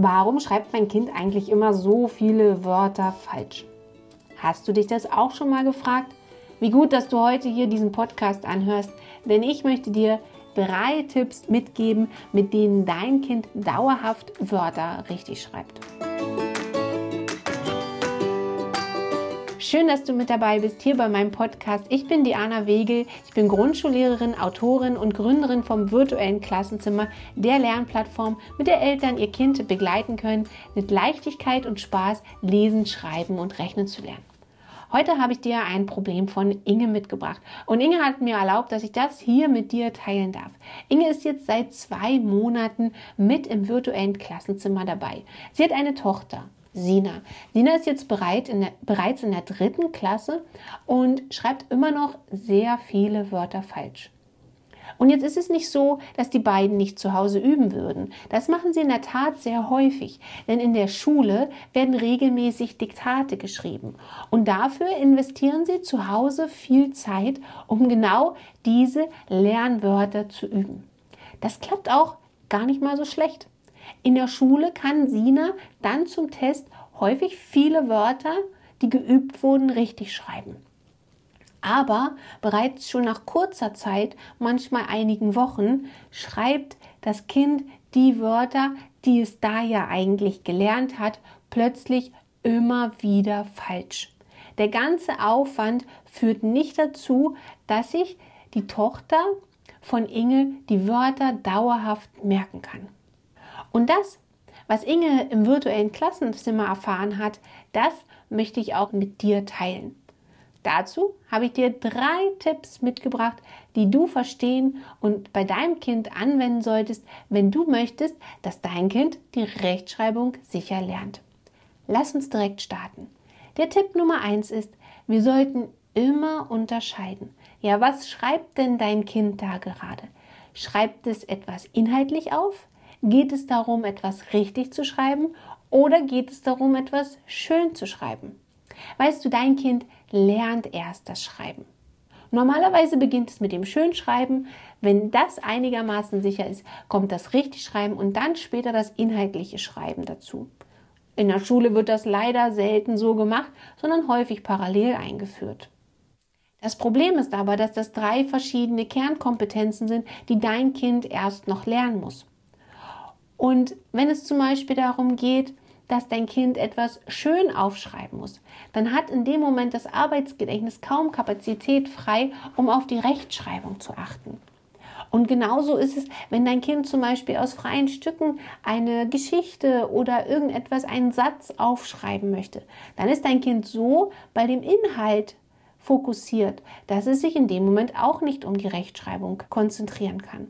Warum schreibt mein Kind eigentlich immer so viele Wörter falsch? Hast du dich das auch schon mal gefragt? Wie gut, dass du heute hier diesen Podcast anhörst, denn ich möchte dir drei Tipps mitgeben, mit denen dein Kind dauerhaft Wörter richtig schreibt. Schön, dass du mit dabei bist hier bei meinem Podcast. Ich bin Diana Wegel. Ich bin Grundschullehrerin, Autorin und Gründerin vom virtuellen Klassenzimmer, der Lernplattform, mit der Eltern ihr Kind begleiten können, mit Leichtigkeit und Spaß lesen, schreiben und rechnen zu lernen. Heute habe ich dir ein Problem von Inge mitgebracht. Und Inge hat mir erlaubt, dass ich das hier mit dir teilen darf. Inge ist jetzt seit zwei Monaten mit im virtuellen Klassenzimmer dabei. Sie hat eine Tochter. Sina. Sina ist jetzt bereit in der, bereits in der dritten Klasse und schreibt immer noch sehr viele Wörter falsch. Und jetzt ist es nicht so, dass die beiden nicht zu Hause üben würden. Das machen sie in der Tat sehr häufig, denn in der Schule werden regelmäßig Diktate geschrieben. Und dafür investieren sie zu Hause viel Zeit, um genau diese Lernwörter zu üben. Das klappt auch gar nicht mal so schlecht. In der Schule kann Sina dann zum Test häufig viele Wörter, die geübt wurden, richtig schreiben. Aber bereits schon nach kurzer Zeit, manchmal einigen Wochen, schreibt das Kind die Wörter, die es da ja eigentlich gelernt hat, plötzlich immer wieder falsch. Der ganze Aufwand führt nicht dazu, dass sich die Tochter von Inge die Wörter dauerhaft merken kann. Und das, was Inge im virtuellen Klassenzimmer erfahren hat, das möchte ich auch mit dir teilen. Dazu habe ich dir drei Tipps mitgebracht, die du verstehen und bei deinem Kind anwenden solltest, wenn du möchtest, dass dein Kind die Rechtschreibung sicher lernt. Lass uns direkt starten. Der Tipp Nummer eins ist, wir sollten immer unterscheiden. Ja, was schreibt denn dein Kind da gerade? Schreibt es etwas inhaltlich auf? Geht es darum, etwas richtig zu schreiben oder geht es darum, etwas schön zu schreiben? Weißt du, dein Kind lernt erst das Schreiben. Normalerweise beginnt es mit dem Schönschreiben. Wenn das einigermaßen sicher ist, kommt das Richtigschreiben und dann später das inhaltliche Schreiben dazu. In der Schule wird das leider selten so gemacht, sondern häufig parallel eingeführt. Das Problem ist aber, dass das drei verschiedene Kernkompetenzen sind, die dein Kind erst noch lernen muss. Und wenn es zum Beispiel darum geht, dass dein Kind etwas schön aufschreiben muss, dann hat in dem Moment das Arbeitsgedächtnis kaum Kapazität frei, um auf die Rechtschreibung zu achten. Und genauso ist es, wenn dein Kind zum Beispiel aus freien Stücken eine Geschichte oder irgendetwas, einen Satz aufschreiben möchte. Dann ist dein Kind so bei dem Inhalt fokussiert, dass es sich in dem Moment auch nicht um die Rechtschreibung konzentrieren kann.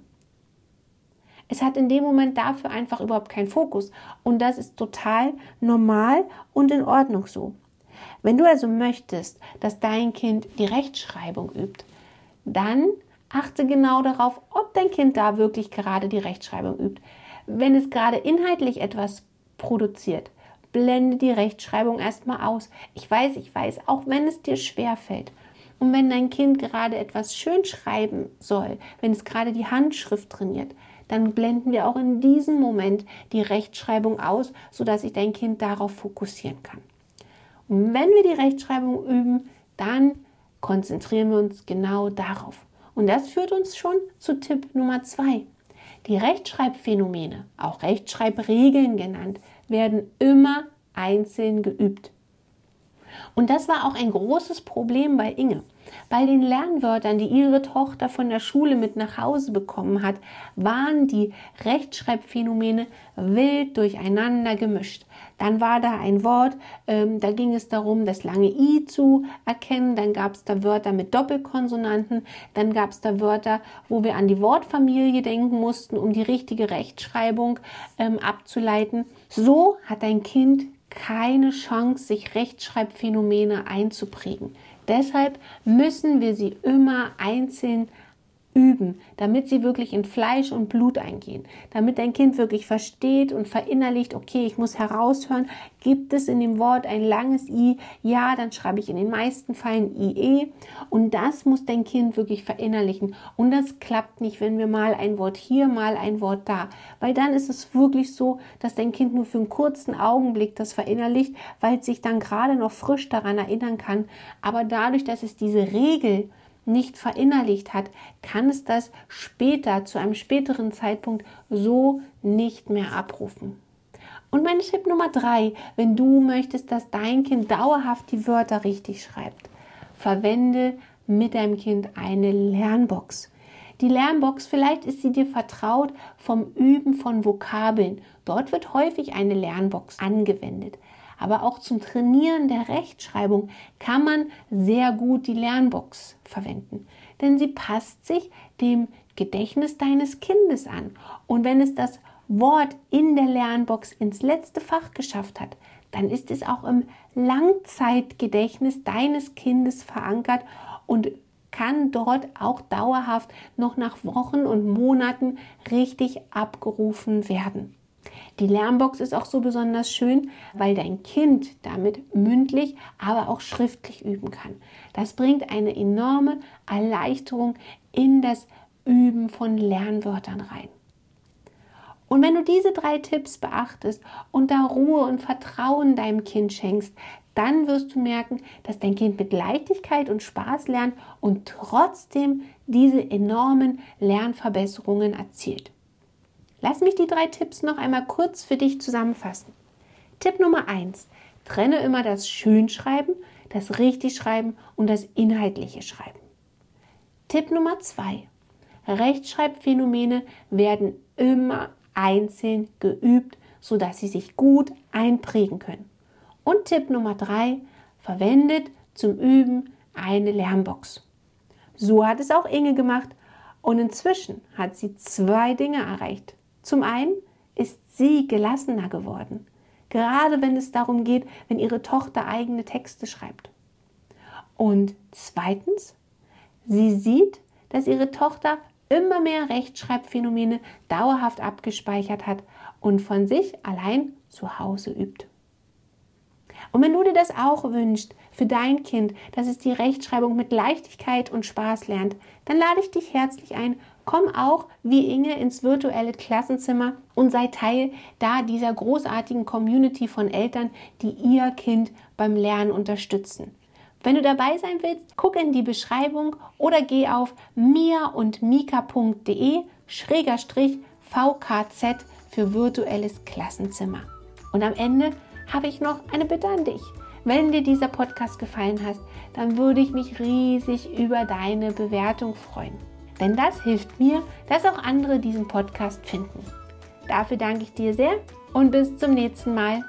Es hat in dem Moment dafür einfach überhaupt keinen Fokus. Und das ist total normal und in Ordnung so. Wenn du also möchtest, dass dein Kind die Rechtschreibung übt, dann achte genau darauf, ob dein Kind da wirklich gerade die Rechtschreibung übt. Wenn es gerade inhaltlich etwas produziert, blende die Rechtschreibung erstmal aus. Ich weiß, ich weiß, auch wenn es dir schwer fällt. Und wenn dein Kind gerade etwas schön schreiben soll, wenn es gerade die Handschrift trainiert, dann blenden wir auch in diesem Moment die Rechtschreibung aus, sodass sich dein Kind darauf fokussieren kann. Und wenn wir die Rechtschreibung üben, dann konzentrieren wir uns genau darauf. Und das führt uns schon zu Tipp Nummer zwei. Die Rechtschreibphänomene, auch Rechtschreibregeln genannt, werden immer einzeln geübt. Und das war auch ein großes Problem bei Inge. Bei den Lernwörtern, die ihre Tochter von der Schule mit nach Hause bekommen hat, waren die Rechtschreibphänomene wild durcheinander gemischt. Dann war da ein Wort, ähm, da ging es darum, das lange I zu erkennen. Dann gab es da Wörter mit Doppelkonsonanten. Dann gab es da Wörter, wo wir an die Wortfamilie denken mussten, um die richtige Rechtschreibung ähm, abzuleiten. So hat ein Kind keine Chance, sich Rechtschreibphänomene einzuprägen. Deshalb müssen wir sie immer einzeln üben, damit sie wirklich in Fleisch und Blut eingehen, damit dein Kind wirklich versteht und verinnerlicht, okay, ich muss heraushören, gibt es in dem Wort ein langes i, ja, dann schreibe ich in den meisten Fällen ie und das muss dein Kind wirklich verinnerlichen. Und das klappt nicht, wenn wir mal ein Wort hier, mal ein Wort da, weil dann ist es wirklich so, dass dein Kind nur für einen kurzen Augenblick das verinnerlicht, weil es sich dann gerade noch frisch daran erinnern kann, aber dadurch, dass es diese Regel nicht verinnerlicht hat, kann es das später, zu einem späteren Zeitpunkt so nicht mehr abrufen. Und mein Tipp Nummer drei, wenn du möchtest, dass dein Kind dauerhaft die Wörter richtig schreibt, verwende mit deinem Kind eine Lernbox. Die Lernbox, vielleicht ist sie dir vertraut vom Üben von Vokabeln. Dort wird häufig eine Lernbox angewendet aber auch zum Trainieren der Rechtschreibung kann man sehr gut die Lernbox verwenden, denn sie passt sich dem Gedächtnis deines Kindes an. Und wenn es das Wort in der Lernbox ins letzte Fach geschafft hat, dann ist es auch im Langzeitgedächtnis deines Kindes verankert und kann dort auch dauerhaft noch nach Wochen und Monaten richtig abgerufen werden. Die Lernbox ist auch so besonders schön, weil dein Kind damit mündlich, aber auch schriftlich üben kann. Das bringt eine enorme Erleichterung in das Üben von Lernwörtern rein. Und wenn du diese drei Tipps beachtest und da Ruhe und Vertrauen deinem Kind schenkst, dann wirst du merken, dass dein Kind mit Leichtigkeit und Spaß lernt und trotzdem diese enormen Lernverbesserungen erzielt. Lass mich die drei Tipps noch einmal kurz für dich zusammenfassen. Tipp Nummer 1. Trenne immer das Schönschreiben, das Richtigschreiben und das inhaltliche Schreiben. Tipp Nummer 2. Rechtschreibphänomene werden immer einzeln geübt, sodass sie sich gut einprägen können. Und Tipp Nummer 3. Verwendet zum Üben eine Lernbox. So hat es auch Inge gemacht und inzwischen hat sie zwei Dinge erreicht. Zum einen ist sie gelassener geworden, gerade wenn es darum geht, wenn ihre Tochter eigene Texte schreibt. Und zweitens, sie sieht, dass ihre Tochter immer mehr Rechtschreibphänomene dauerhaft abgespeichert hat und von sich allein zu Hause übt. Und wenn du dir das auch wünschst für dein Kind, dass es die Rechtschreibung mit Leichtigkeit und Spaß lernt, dann lade ich dich herzlich ein, komm auch wie Inge ins virtuelle Klassenzimmer und sei Teil da dieser großartigen Community von Eltern, die ihr Kind beim Lernen unterstützen. Wenn du dabei sein willst, guck in die Beschreibung oder geh auf mia und mika.de schräger Strich VKZ für virtuelles Klassenzimmer. Und am Ende habe ich noch eine Bitte an dich. Wenn dir dieser Podcast gefallen hat, dann würde ich mich riesig über deine Bewertung freuen. Denn das hilft mir, dass auch andere diesen Podcast finden. Dafür danke ich dir sehr und bis zum nächsten Mal.